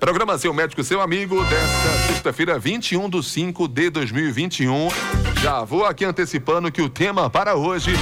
Programa Seu Médico, seu amigo, desta sexta-feira, 21 de 5 de 2021. Já vou aqui antecipando que o tema para hoje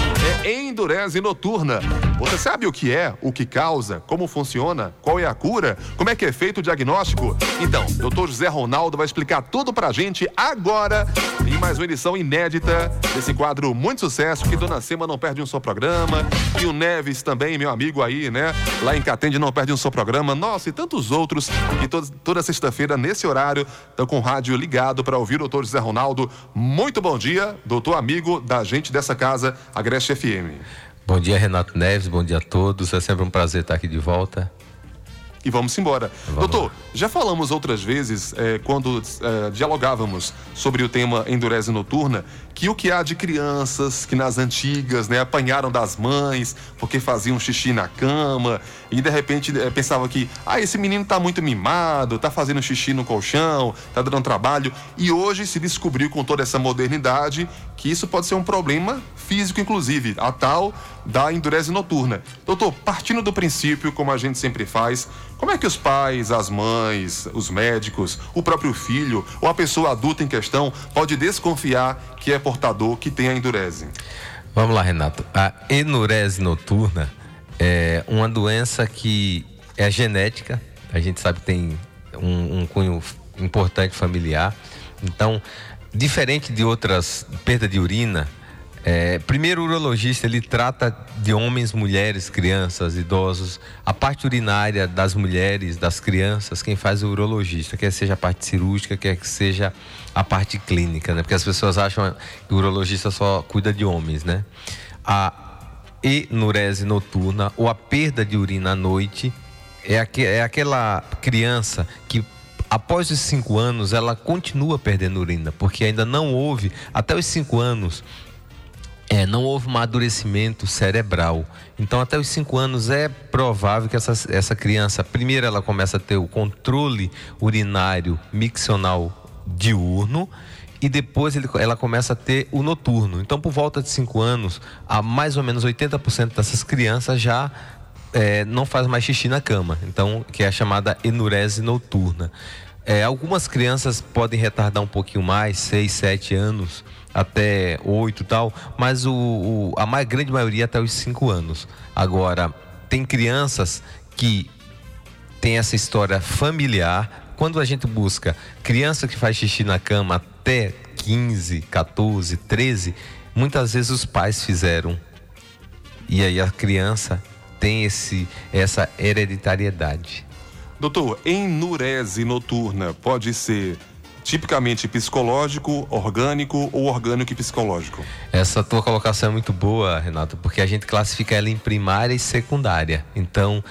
é endurese noturna. Você sabe o que é, o que causa, como funciona, qual é a cura, como é que é feito o diagnóstico? Então, doutor José Ronaldo vai explicar tudo pra gente agora em mais uma edição inédita desse quadro muito sucesso que Dona Sema não perde um só programa e o Neves também, meu amigo aí, né? Lá em Catende não perde um só programa. Nossa, e tantos outros que toda, toda sexta-feira nesse horário estão com o rádio ligado para ouvir o doutor José Ronaldo. Muito bom dia, doutor amigo da gente dessa casa, Agreste FM. Bom dia, Renato Neves. Bom dia a todos. É sempre um prazer estar aqui de volta. E vamos embora. Vamos Doutor, já falamos outras vezes, é, quando é, dialogávamos sobre o tema endurese noturna, que o que há de crianças que nas antigas né, apanharam das mães porque faziam xixi na cama e de repente é, pensavam que ah, esse menino está muito mimado, está fazendo xixi no colchão, está dando trabalho. E hoje se descobriu com toda essa modernidade que isso pode ser um problema físico, inclusive, a tal da endurese noturna. Doutor, partindo do princípio, como a gente sempre faz, como é que os pais, as mães, os médicos, o próprio filho ou a pessoa adulta em questão pode desconfiar que é portador, que tem a endurese? Vamos lá, Renato. A enurese noturna é uma doença que é genética, a gente sabe que tem um, um cunho importante familiar. Então, diferente de outras perda de urina, é, primeiro, o urologista ele trata de homens, mulheres, crianças, idosos. A parte urinária das mulheres, das crianças, quem faz o urologista, quer seja a parte cirúrgica, quer que seja a parte clínica, né? Porque as pessoas acham que o urologista só cuida de homens, né? A enurese noturna ou a perda de urina à noite é, aqu é aquela criança que após os cinco anos ela continua perdendo urina, porque ainda não houve, até os cinco anos, é, não houve amadurecimento cerebral. Então, até os 5 anos é provável que essa, essa criança, primeiro, ela começa a ter o controle urinário miccional diurno e depois ele, ela começa a ter o noturno. Então, por volta de 5 anos, a mais ou menos 80% dessas crianças já é, não faz mais xixi na cama. Então, que é a chamada enurese noturna. É, algumas crianças podem retardar um pouquinho mais, 6, 7 anos até oito tal, mas o, o, a mais grande maioria até os cinco anos. Agora, tem crianças que tem essa história familiar. Quando a gente busca criança que faz xixi na cama até 15, 14, 13, muitas vezes os pais fizeram. E aí a criança tem esse, essa hereditariedade. Doutor, enurese noturna pode ser tipicamente psicológico, orgânico ou orgânico e psicológico? Essa tua colocação é muito boa, Renato, porque a gente classifica ela em primária e secundária. Então,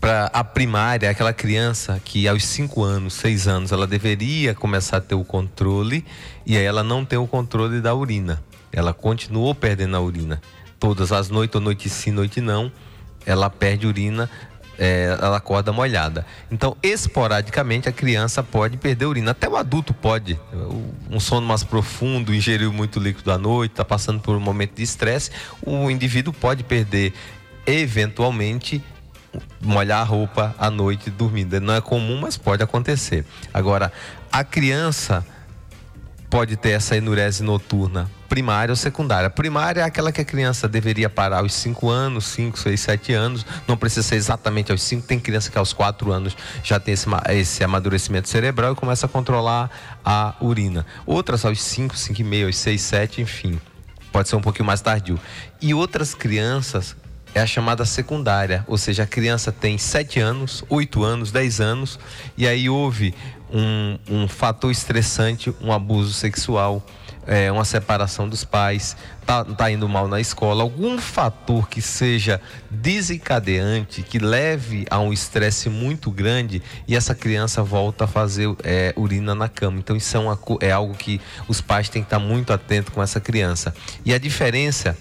para a primária, aquela criança que aos 5 anos, 6 anos, ela deveria começar a ter o controle e aí ela não tem o controle da urina. Ela continuou perdendo a urina. Todas as noites, ou noite sim, noite não, ela perde urina é, ela acorda molhada. Então, esporadicamente, a criança pode perder urina. Até o adulto pode. Um sono mais profundo, ingeriu muito líquido à noite, está passando por um momento de estresse, o indivíduo pode perder, eventualmente, molhar a roupa à noite dormindo. Não é comum, mas pode acontecer. Agora, a criança pode ter essa enurese noturna primária ou secundária. Primária é aquela que a criança deveria parar aos 5 anos, 5, 6, 7 anos, não precisa ser exatamente aos 5, tem criança que aos 4 anos já tem esse, esse amadurecimento cerebral e começa a controlar a urina. Outras aos 5, 5 e meio, aos 6, 7, enfim, pode ser um pouquinho mais tardio. E outras crianças é a chamada secundária, ou seja, a criança tem 7 anos, 8 anos, 10 anos, e aí houve um, um fator estressante, um abuso sexual, é, uma separação dos pais, tá, tá indo mal na escola, algum fator que seja desencadeante, que leve a um estresse muito grande e essa criança volta a fazer é, urina na cama. Então isso é, uma, é algo que os pais têm que estar muito atentos com essa criança. E a diferença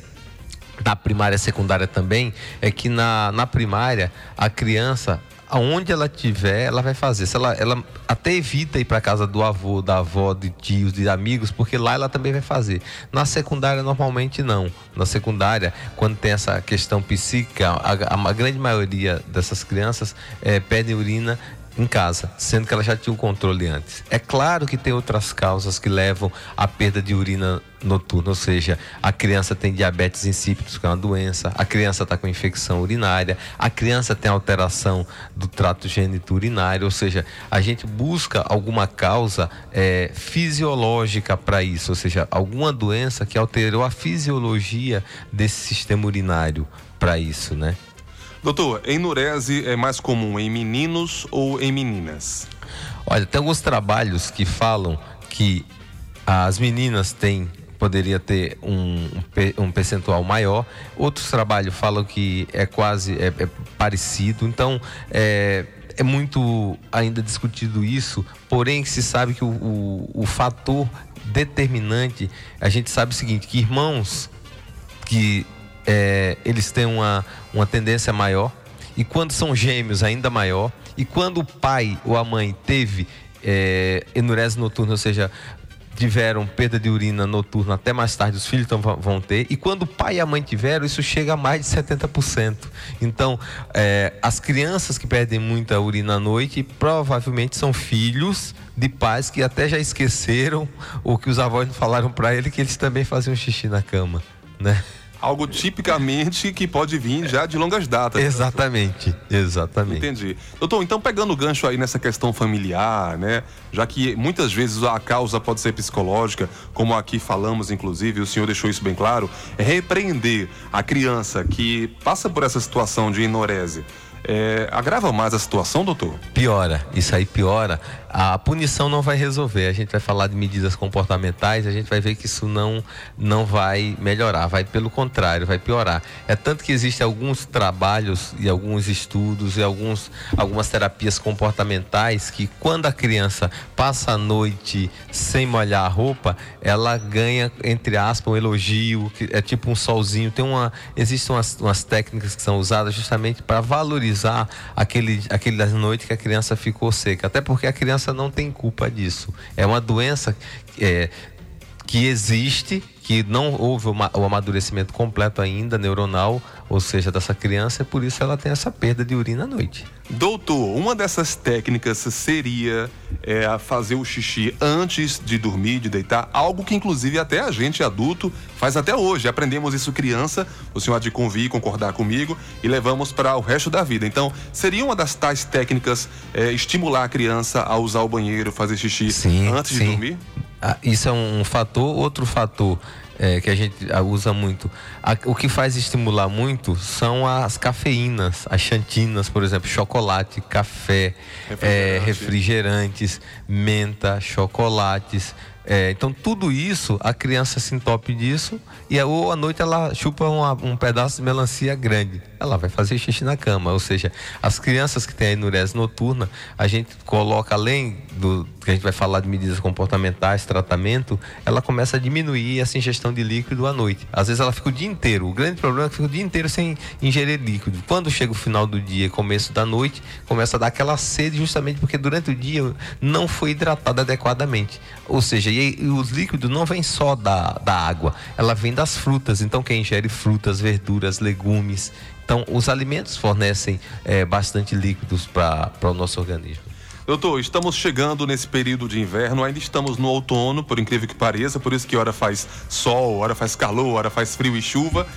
da primária e secundária também é que na, na primária a criança aonde ela tiver, ela vai fazer. Se ela, ela até evita ir para casa do avô, da avó, de tios, de amigos, porque lá ela também vai fazer. Na secundária, normalmente não. Na secundária, quando tem essa questão psíquica, a, a, a grande maioria dessas crianças é, pedem urina em casa, sendo que ela já tinha o controle antes. É claro que tem outras causas que levam à perda de urina noturna, ou seja, a criança tem diabetes insípidos, que é uma doença, a criança está com infecção urinária, a criança tem alteração do trato urinário, ou seja, a gente busca alguma causa é, fisiológica para isso, ou seja, alguma doença que alterou a fisiologia desse sistema urinário para isso, né? Doutor, enurese é mais comum em meninos ou em meninas? Olha, tem alguns trabalhos que falam que as meninas têm poderia ter um, um percentual maior. Outros trabalhos falam que é quase é, é parecido. Então, é, é muito ainda discutido isso, porém se sabe que o, o, o, fator determinante, a gente sabe o seguinte, que irmãos que é, eles têm uma, uma tendência maior. E quando são gêmeos, ainda maior. E quando o pai ou a mãe teve é, enurese noturna, ou seja, tiveram perda de urina noturna até mais tarde, os filhos vão ter. E quando o pai e a mãe tiveram, isso chega a mais de 70%. Então, é, as crianças que perdem muita urina à noite provavelmente são filhos de pais que até já esqueceram ou que os avós falaram para ele que eles também faziam xixi na cama, né? Algo tipicamente que pode vir já de longas datas. Exatamente, exatamente. Entendi. Doutor, então pegando o gancho aí nessa questão familiar, né? Já que muitas vezes a causa pode ser psicológica, como aqui falamos, inclusive, o senhor deixou isso bem claro, é repreender a criança que passa por essa situação de inorese é, agrava mais a situação, doutor? Piora, isso aí piora. A punição não vai resolver. A gente vai falar de medidas comportamentais, a gente vai ver que isso não, não vai melhorar, vai pelo contrário, vai piorar. É tanto que existem alguns trabalhos e alguns estudos e alguns, algumas terapias comportamentais que quando a criança passa a noite sem molhar a roupa, ela ganha, entre aspas, um elogio, que é tipo um solzinho. Tem uma, existem umas, umas técnicas que são usadas justamente para valorizar aquele, aquele das noites que a criança ficou seca. Até porque a criança não tem culpa disso. É uma doença é, que existe, que não houve o amadurecimento completo ainda neuronal, ou seja, dessa criança, e por isso ela tem essa perda de urina à noite. Doutor, uma dessas técnicas seria é, fazer o xixi antes de dormir, de deitar, algo que inclusive até a gente adulto faz até hoje. Aprendemos isso criança, o senhor há de convir, concordar comigo, e levamos para o resto da vida. Então, seria uma das tais técnicas é, estimular a criança a usar o banheiro, fazer xixi sim, antes sim. de dormir? Ah, isso é um fator. Outro fator é, que a gente usa muito. A, o que faz estimular muito são as cafeínas, as xantinas, por exemplo, chocolate, café, refrigerante. É, refrigerantes, menta, chocolates. É, então tudo isso, a criança se entope disso e ou à noite ela chupa uma, um pedaço de melancia grande. Ela vai fazer xixi na cama. Ou seja, as crianças que têm a enurese noturna, a gente coloca além do que a gente vai falar de medidas comportamentais, tratamento, ela começa a diminuir essa ingestão de líquido à noite. Às vezes ela fica o dia inteiro. O grande problema é que fica o dia inteiro sem ingerir líquido. Quando chega o final do dia, começo da noite, começa a dar aquela sede justamente porque durante o dia não foi hidratado adequadamente. Ou seja, e, e os líquidos não vêm só da, da água, ela vem das frutas. Então, quem ingere frutas, verduras, legumes. Então, os alimentos fornecem é, bastante líquidos para o nosso organismo. Doutor, estamos chegando nesse período de inverno, ainda estamos no outono, por incrível que pareça, por isso que hora faz sol, hora faz calor, hora faz frio e chuva.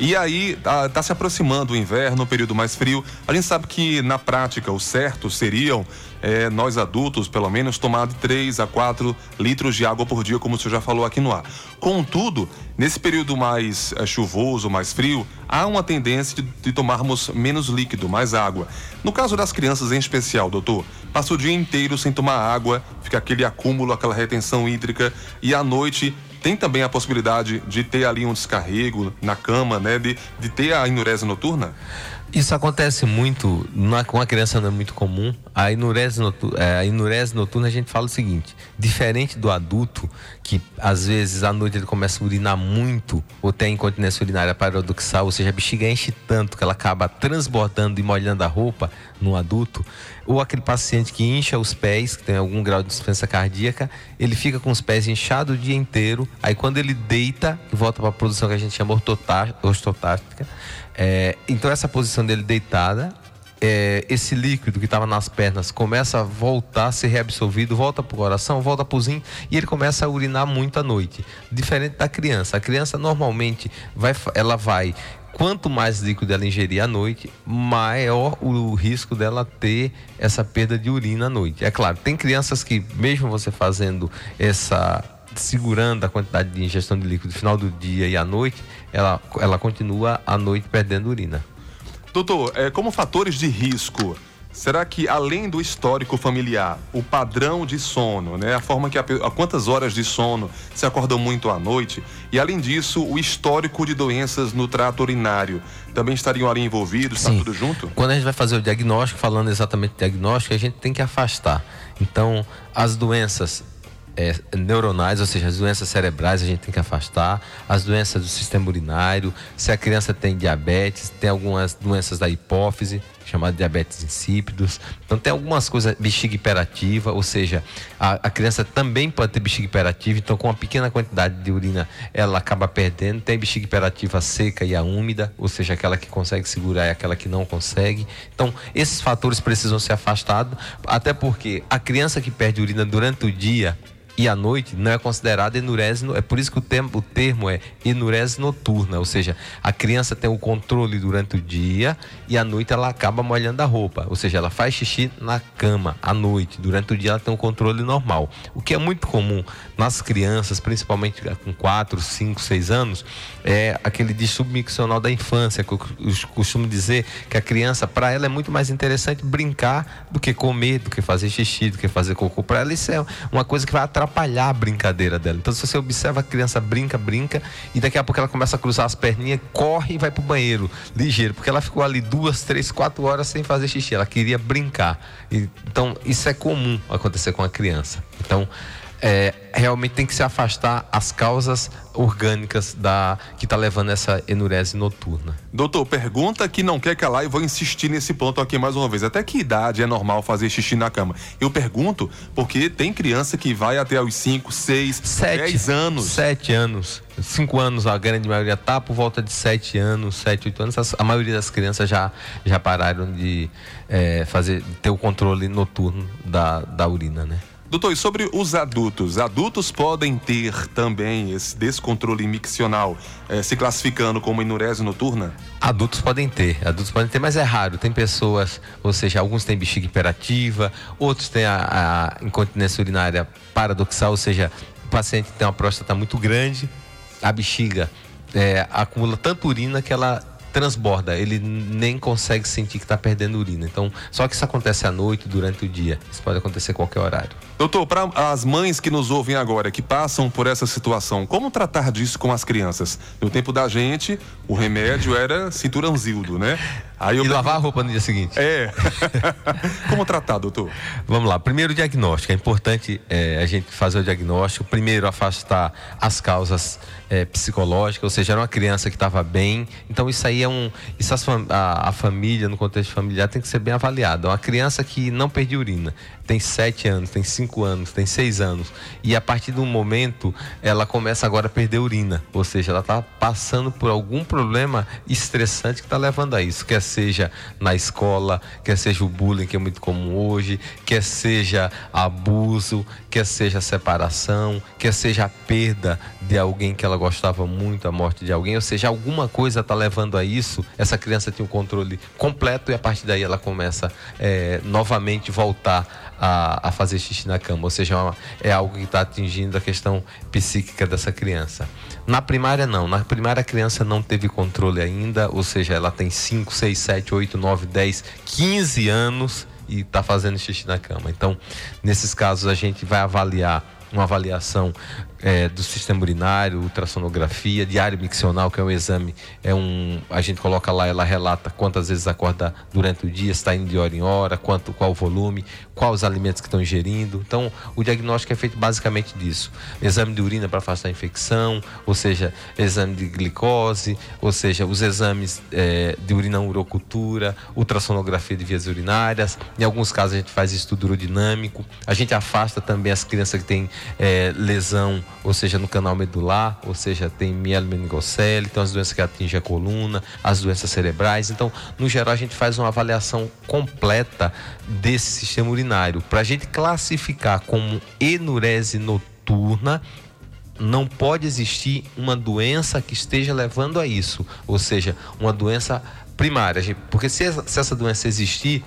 E aí está tá se aproximando o inverno, o período mais frio. A gente sabe que na prática o certo seriam é, nós adultos, pelo menos, tomar de 3 a 4 litros de água por dia, como o senhor já falou aqui no ar. Contudo, nesse período mais é, chuvoso, mais frio, há uma tendência de, de, tomarmos menos líquido, mais água. No caso das crianças em especial, doutor, passa o dia inteiro sem tomar água, fica aquele acúmulo, aquela retenção hídrica, e à noite tem também a possibilidade de ter ali um descarrego na cama, né? De, de ter a enurese noturna? Isso acontece muito, com a criança não é muito comum. A enurese, noturna, é, a noturna a gente fala o seguinte: diferente do adulto, que às vezes à noite ele começa a urinar muito, ou tem incontinência urinária paradoxal, ou seja, a bexiga enche tanto que ela acaba transbordando e molhando a roupa no adulto, ou aquele paciente que incha os pés, que tem algum grau de dispensa cardíaca, ele fica com os pés inchados o dia inteiro, aí quando ele deita, volta para a posição que a gente chama ortotática, é, então essa posição dele deitada, é, esse líquido que estava nas pernas começa a voltar a ser reabsorvido, volta para o coração, volta para o rim e ele começa a urinar muito à noite. Diferente da criança. A criança normalmente vai, ela vai quanto mais líquido ela ingerir à noite, maior o risco dela ter essa perda de urina à noite. É claro, tem crianças que, mesmo você fazendo essa segurando a quantidade de ingestão de líquido no final do dia e à noite, ela, ela continua à noite perdendo urina. Doutor, é, como fatores de risco, será que além do histórico familiar, o padrão de sono, né, a forma que a, a quantas horas de sono se acordam muito à noite, e além disso, o histórico de doenças no trato urinário, também estariam ali envolvidos, está tudo junto? Quando a gente vai fazer o diagnóstico, falando exatamente diagnóstico, a gente tem que afastar. Então, as doenças é, neuronais, ou seja, as doenças cerebrais a gente tem que afastar, as doenças do sistema urinário, se a criança tem diabetes, tem algumas doenças da hipófise, chamado diabetes insípidos. Então tem algumas coisas, bexiga hiperativa, ou seja, a, a, criança também pode ter bexiga hiperativa, então com uma pequena quantidade de urina ela acaba perdendo. Tem bexiga hiperativa seca e a úmida, ou seja, aquela que consegue segurar e aquela que não consegue. Então esses fatores precisam ser afastados, até porque a criança que perde urina durante o dia, e à noite não é considerada enurese, é por isso que o termo, o termo é enurese noturna, ou seja, a criança tem o controle durante o dia e à noite ela acaba molhando a roupa, ou seja, ela faz xixi na cama à noite, durante o dia ela tem um controle normal. O que é muito comum nas crianças, principalmente com 4, 5, 6 anos, é aquele distúrbio miccional da infância, que eu costumo dizer que a criança, para ela é muito mais interessante brincar do que comer, do que fazer xixi, do que fazer cocô. Para ela isso é uma coisa que vai atrapalhar a brincadeira dela. Então, se você observa a criança brinca, brinca, e daqui a pouco ela começa a cruzar as perninhas, corre e vai pro banheiro, ligeiro, porque ela ficou ali duas, três, quatro horas sem fazer xixi. Ela queria brincar. Então, isso é comum acontecer com a criança. Então, é, realmente tem que se afastar as causas orgânicas da que está levando essa enurese noturna. Doutor, pergunta que não quer calar e vou insistir nesse ponto aqui mais uma vez. Até que idade é normal fazer xixi na cama? Eu pergunto porque tem criança que vai até os 5, 6, 10 anos. 7 anos. 5 anos, a grande maioria tá por volta de 7 anos, 7, 8 anos. A maioria das crianças já, já pararam de é, fazer, ter o controle noturno da, da urina, né? Doutor, e sobre os adultos? Adultos podem ter também esse descontrole miccional, eh, se classificando como enurese noturna? Adultos podem ter, adultos podem ter, mas é raro. Tem pessoas, ou seja, alguns têm bexiga hiperativa, outros têm a, a incontinência urinária paradoxal, ou seja, o paciente tem uma próstata muito grande, a bexiga é, acumula tanta urina que ela transborda, ele nem consegue sentir que está perdendo urina. Então, só que isso acontece à noite, durante o dia. Isso pode acontecer a qualquer horário. Doutor, para as mães que nos ouvem agora, que passam por essa situação, como tratar disso com as crianças? No tempo da gente, o remédio era cinturãozildo, né? Aí e lavar a roupa no dia seguinte. É. como tratar, doutor? Vamos lá. Primeiro, o diagnóstico. É importante é, a gente fazer o diagnóstico. Primeiro, afastar as causas é, psicológicas, ou seja, era uma criança que estava bem. Então, isso aí é um. Isso a, a, família, no contexto familiar, tem que ser bem avaliada. Uma criança que não perde urina, tem sete anos, tem cinco anos, tem seis anos, e a partir do momento ela começa agora a perder urina, ou seja, ela está passando por algum problema estressante que está levando a isso. Quer seja na escola, quer seja o bullying, que é muito comum hoje, quer seja abuso, quer seja separação, quer seja a perda de alguém que ela gostava muito, a morte de alguém, ou seja, alguma coisa está levando a isso. Essa criança tem um controle completo e a partir daí ela começa é, novamente voltar a, a, fazer xixi na cama, ou seja, é algo que está atingindo a questão psíquica dessa criança. Na primária, não. Na primária, a criança não teve controle ainda, ou seja, ela tem 5, 6, 7, 8, 9, 10, 15 anos e está fazendo xixi na cama. Então, nesses casos, a gente vai avaliar uma avaliação é, do sistema urinário, ultrassonografia, diário miccional, que é um exame, é um, a gente coloca lá, ela relata quantas vezes acorda durante o dia, está indo de hora em hora, quanto, qual o volume, quais os alimentos que estão ingerindo. Então, o diagnóstico é feito basicamente disso. Exame de urina para afastar a infecção, ou seja, exame de glicose, ou seja, os exames é, de urina urocultura, ultrassonografia de vias urinárias. Em alguns casos a gente faz estudo urodinâmico. A gente afasta também as crianças que têm é, lesão, ou seja, no canal medular, ou seja, tem mielomeningocele, então as doenças que atingem a coluna, as doenças cerebrais. Então, no geral, a gente faz uma avaliação completa desse sistema urinário para a gente classificar como enurese noturna não pode existir uma doença que esteja levando a isso, ou seja, uma doença primária, porque se essa, se essa doença existir,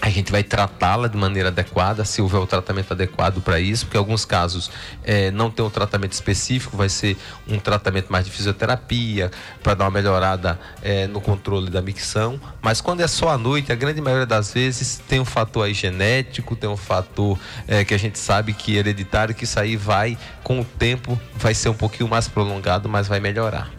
a gente vai tratá-la de maneira adequada, se houver o tratamento adequado para isso, porque alguns casos é, não tem um tratamento específico, vai ser um tratamento mais de fisioterapia, para dar uma melhorada é, no controle da micção. Mas quando é só à noite, a grande maioria das vezes tem um fator aí genético, tem um fator é, que a gente sabe que é hereditário, que isso aí vai, com o tempo, vai ser um pouquinho mais prolongado, mas vai melhorar.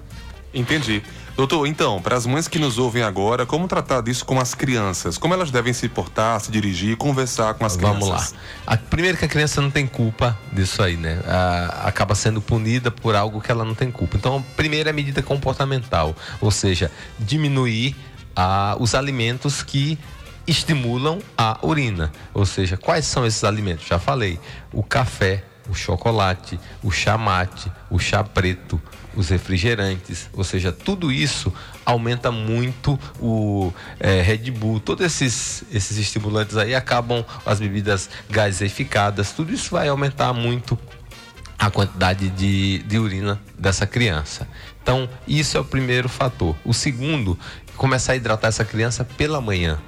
Entendi. Doutor, então, para as mães que nos ouvem agora, como tratar disso com as crianças? Como elas devem se portar, se dirigir, conversar com as crianças? Vamos lá. A, primeiro que a criança não tem culpa disso aí, né? A, acaba sendo punida por algo que ela não tem culpa. Então, a primeira é a medida comportamental, ou seja, diminuir a, os alimentos que estimulam a urina. Ou seja, quais são esses alimentos? Já falei. O café, o chocolate, o chá mate, o chá preto, os refrigerantes, ou seja, tudo isso aumenta muito o é, Red Bull, todos esses, esses estimulantes aí acabam as bebidas gaseificadas, tudo isso vai aumentar muito a quantidade de, de urina dessa criança. Então, isso é o primeiro fator. O segundo, começar a hidratar essa criança pela manhã.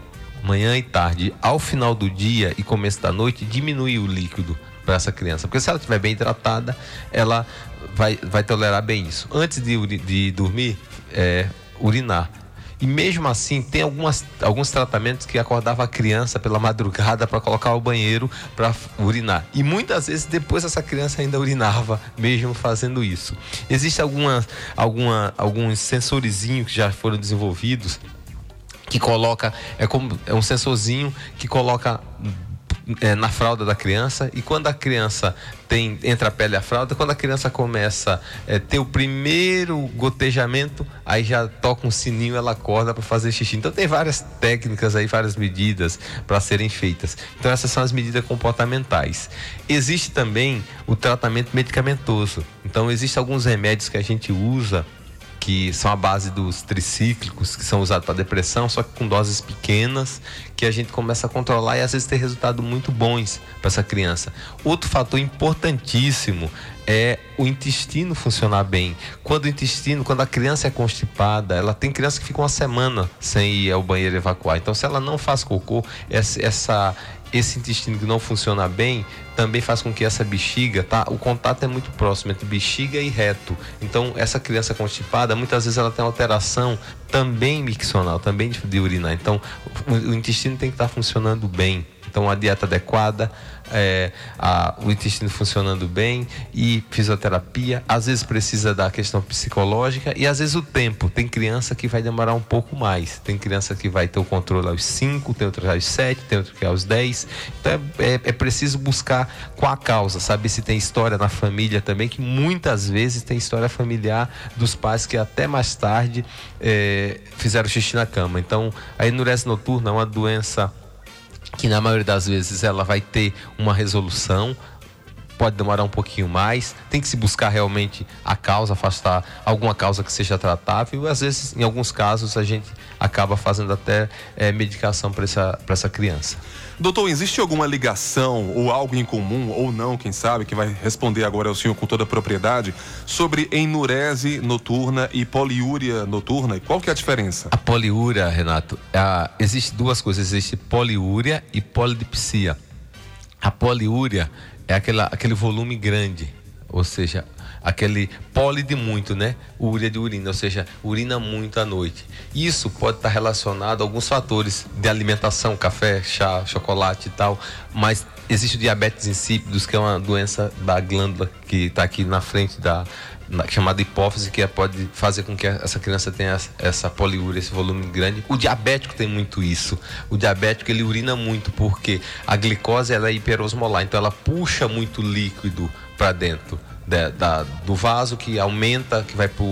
Manhã e tarde, ao final do dia e começo da noite, diminuir o líquido para essa criança. Porque se ela estiver bem hidratada, ela vai, vai tolerar bem isso. Antes de, de dormir, é, urinar. E mesmo assim, tem algumas, alguns tratamentos que acordava a criança pela madrugada para colocar o banheiro para urinar. E muitas vezes depois essa criança ainda urinava, mesmo fazendo isso. Existem alguma, alguma, alguns sensorizinhos que já foram desenvolvidos que coloca, é como é um sensorzinho que coloca é, na fralda da criança e quando a criança tem entra a pele a fralda, quando a criança começa a é, ter o primeiro gotejamento, aí já toca um sininho, ela acorda para fazer xixi. Então tem várias técnicas aí, várias medidas para serem feitas. Então essas são as medidas comportamentais. Existe também o tratamento medicamentoso. Então existem alguns remédios que a gente usa que são a base dos tricíclicos, que são usados para depressão, só que com doses pequenas, que a gente começa a controlar e às vezes ter resultados muito bons para essa criança. Outro fator importantíssimo é o intestino funcionar bem. Quando o intestino, quando a criança é constipada, ela tem criança que fica uma semana sem ir ao banheiro evacuar. Então, se ela não faz cocô, essa, esse intestino que não funciona bem também faz com que essa bexiga, tá? O contato é muito próximo entre bexiga e reto. Então, essa criança constipada, muitas vezes ela tem alteração também miccional, também de urinar. Então, o, o intestino tem que estar tá funcionando bem. Então, a dieta adequada, é, a, o intestino funcionando bem e fisioterapia. Às vezes precisa da questão psicológica e às vezes o tempo. Tem criança que vai demorar um pouco mais. Tem criança que vai ter o controle aos 5, tem outra aos 7, tem outra que aos 10. Então é, é, é, preciso buscar qual a causa, saber se tem história na família também, que muitas vezes tem história familiar dos pais que até mais tarde é, fizeram xixi na cama. Então a enurese noturna é uma doença que na maioria das vezes ela vai ter uma resolução, pode demorar um pouquinho mais, tem que se buscar realmente a causa, afastar alguma causa que seja tratável, e às vezes, em alguns casos, a gente acaba fazendo até é, medicação para essa, essa criança. Doutor, existe alguma ligação ou algo em comum, ou não, quem sabe, que vai responder agora ao senhor com toda a propriedade, sobre enurese noturna e poliúria noturna? Qual que é a diferença? A poliúria, Renato, a, existe duas coisas, existe poliúria e polidipsia. A poliúria é aquela, aquele volume grande, ou seja, aquele poli de muito, né? Úria de urina, ou seja, urina muito à noite. Isso pode estar relacionado a alguns fatores de alimentação, café, chá, chocolate e tal, mas existe o diabetes insípidos, que é uma doença da glândula que está aqui na frente da chamada hipófise, que é, pode fazer com que essa criança tenha essa poliúria, esse volume grande. O diabético tem muito isso. O diabético ele urina muito porque a glicose ela é hiperosmolar, então ela puxa muito líquido para dentro da, da, do vaso que aumenta, que vai para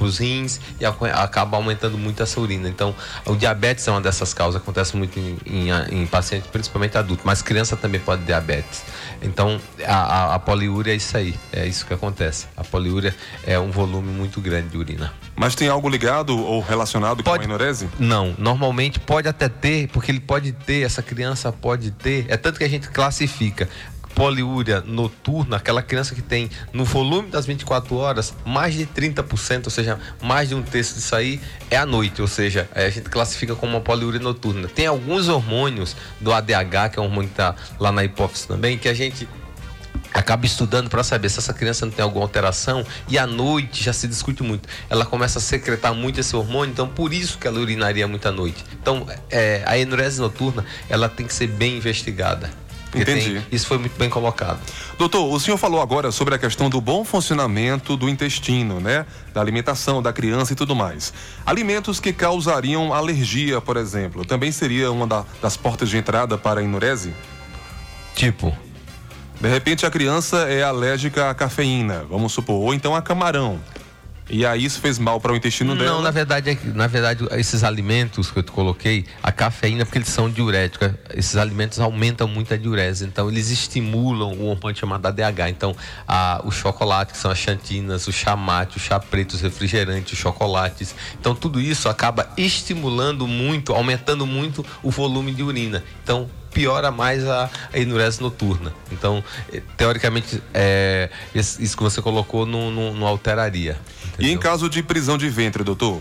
os rins e acaba aumentando muito essa urina. Então, o diabetes é uma dessas causas, acontece muito em, em, em pacientes, principalmente adultos, mas criança também pode ter diabetes. Então, a, a, a, poliúria é isso aí, é isso que acontece. A poliúria é um volume muito grande de urina. Mas tem algo ligado ou relacionado pode, com a enurese? Não, normalmente pode até ter, porque ele pode ter, essa criança pode ter, é tanto que a gente classifica poliúria noturna, aquela criança que tem no volume das 24 horas mais de 30%, ou seja, mais de um terço disso aí é à noite, ou seja, a gente classifica como uma poliúria noturna. Tem alguns hormônios do ADH, que é um hormônio que está lá na hipófise também, que a gente acaba estudando para saber se essa criança não tem alguma alteração e à noite já se discute muito. Ela começa a secretar muito esse hormônio, então por isso que ela urinaria muito à noite. Então é, a enurese noturna ela tem que ser bem investigada. Entendi. Tem, isso foi muito bem colocado. Doutor, o senhor falou agora sobre a questão do bom funcionamento do intestino, né? Da alimentação da criança e tudo mais. Alimentos que causariam alergia, por exemplo, também seria uma da, das portas de entrada para a enurese? Tipo? De repente a criança é alérgica à cafeína, vamos supor, ou então a camarão. E aí isso fez mal para o intestino dela? Não, na verdade, é na verdade, esses alimentos que eu te coloquei, a cafeína, porque eles são diuréticos, esses alimentos aumentam muito a diurese, então eles estimulam o hormônio chamado ADH. Então, a, o chocolate, que são as chantinas, o chá mate, o chá preto, os refrigerantes, os chocolates. Então, tudo isso acaba estimulando muito, aumentando muito o volume de urina. Então, piora mais a, a enurese noturna. Então, eh, teoricamente, é, isso que você colocou não, não, não alteraria. Entendeu? E em caso de prisão de ventre, doutor?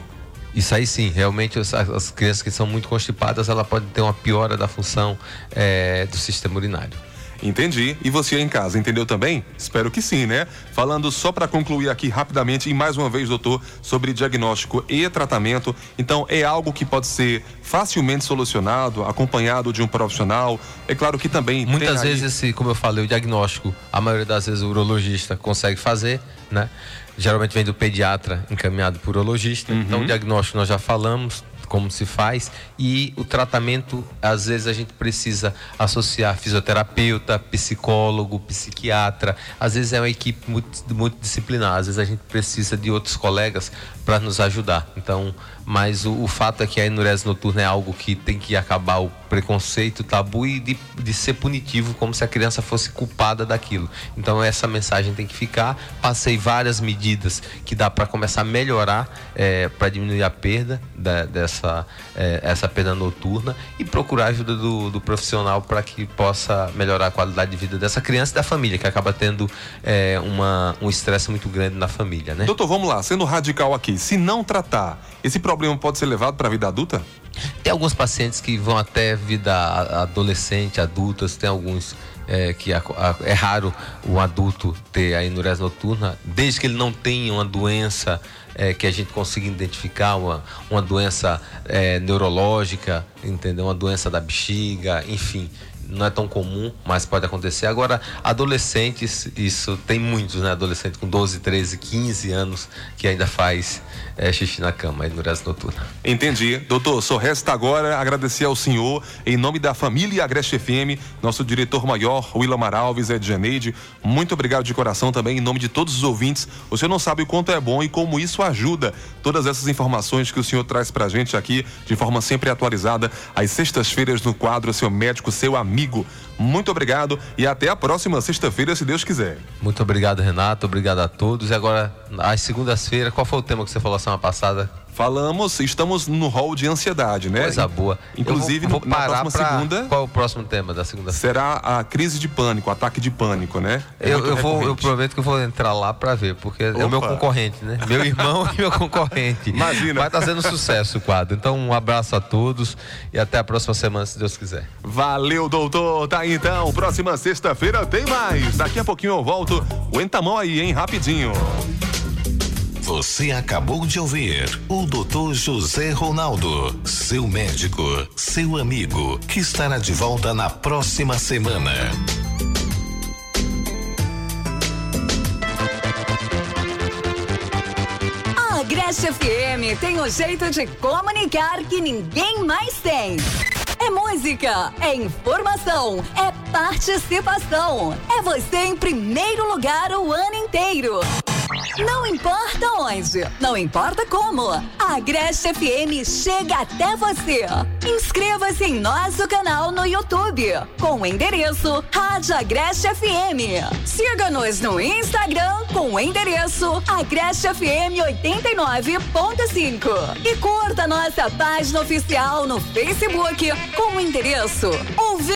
Isso aí sim, realmente as, as crianças que são muito constipadas, ela pode ter uma piora da função é, do sistema urinário. Entendi. E você em casa, entendeu também? Espero que sim, né? Falando só para concluir aqui rapidamente e mais uma vez, doutor, sobre diagnóstico e tratamento. Então, é algo que pode ser facilmente solucionado, acompanhado de um profissional. É claro que também. Muitas vezes, aí... esse, como eu falei, o diagnóstico, a maioria das vezes o urologista consegue fazer, né? Geralmente vem do pediatra encaminhado por urologista. Uhum. Então, o diagnóstico nós já falamos, como se faz e o tratamento às vezes a gente precisa associar fisioterapeuta, psicólogo, psiquiatra, às vezes é uma equipe multidisciplinar, às vezes a gente precisa de outros colegas para nos ajudar. Então, mas o, o, fato é que a enurese noturna é algo que tem que acabar o preconceito, o tabu e de, de ser punitivo, como se a criança fosse culpada daquilo. Então, essa mensagem tem que ficar. Passei várias medidas que dá para começar a melhorar, é, para diminuir a perda da, dessa é, essa perda noturna e procurar a ajuda do, do profissional para que possa melhorar a qualidade de vida dessa criança e da família, que acaba tendo é, uma, um estresse muito grande na família. Né? Doutor, vamos lá, sendo radical aqui se não tratar, esse problema pode ser levado para a vida adulta? Tem alguns pacientes que vão até vida adolescente, adultas, tem alguns é, que a, a, é raro o adulto ter a enurese noturna, desde que ele não tenha uma doença é, que a gente consiga identificar, uma, uma doença é, neurológica, entendeu? Uma doença da bexiga, enfim não é tão comum, mas pode acontecer. Agora, adolescentes, isso tem muitos, né? Adolescente com 12, 13, 15 anos que ainda faz é, xixi na cama, enurese noturna. Entendi. Doutor, só resta agora agradecer ao senhor, em nome da família Agreste FM, nosso diretor maior, Willamar Alves, Ed Janeide. Muito obrigado de coração também, em nome de todos os ouvintes. Você não sabe o quanto é bom e como isso ajuda. Todas essas informações que o senhor traz pra gente aqui, de forma sempre atualizada, às sextas-feiras no quadro Seu Médico, Seu Amigo. Muito obrigado e até a próxima sexta-feira, se Deus quiser. Muito obrigado, Renato. Obrigado a todos. E agora, às segundas-feiras, qual foi o tema que você falou semana passada? Falamos, estamos no hall de ansiedade, né? Coisa boa. Inclusive, vou, vou na próxima pra... segunda. Qual é o próximo tema da segunda Será a crise de pânico, o ataque de pânico, né? É eu, eu vou, eu prometo que eu vou entrar lá para ver, porque Opa. é o meu concorrente, né? Meu irmão e meu concorrente. Imagina. Vai estar tá sendo sucesso o quadro. Então, um abraço a todos e até a próxima semana, se Deus quiser. Valeu, doutor. Tá aí, então. Próxima sexta-feira tem mais. Daqui a pouquinho eu volto. Aguenta a mão aí, hein? Rapidinho. Você acabou de ouvir o Dr. José Ronaldo, seu médico, seu amigo, que estará de volta na próxima semana. A Grécia FM tem o jeito de comunicar que ninguém mais tem. é música, é informação, é participação. É você em primeiro lugar o ano inteiro. Não importa onde, não importa como, a Agreste FM chega até você. Inscreva-se em nosso canal no YouTube com o endereço Rádio Agreste FM. Siga-nos no Instagram com o endereço Agreste FM 89.5 e curta nossa página oficial no Facebook com o endereço Ouvi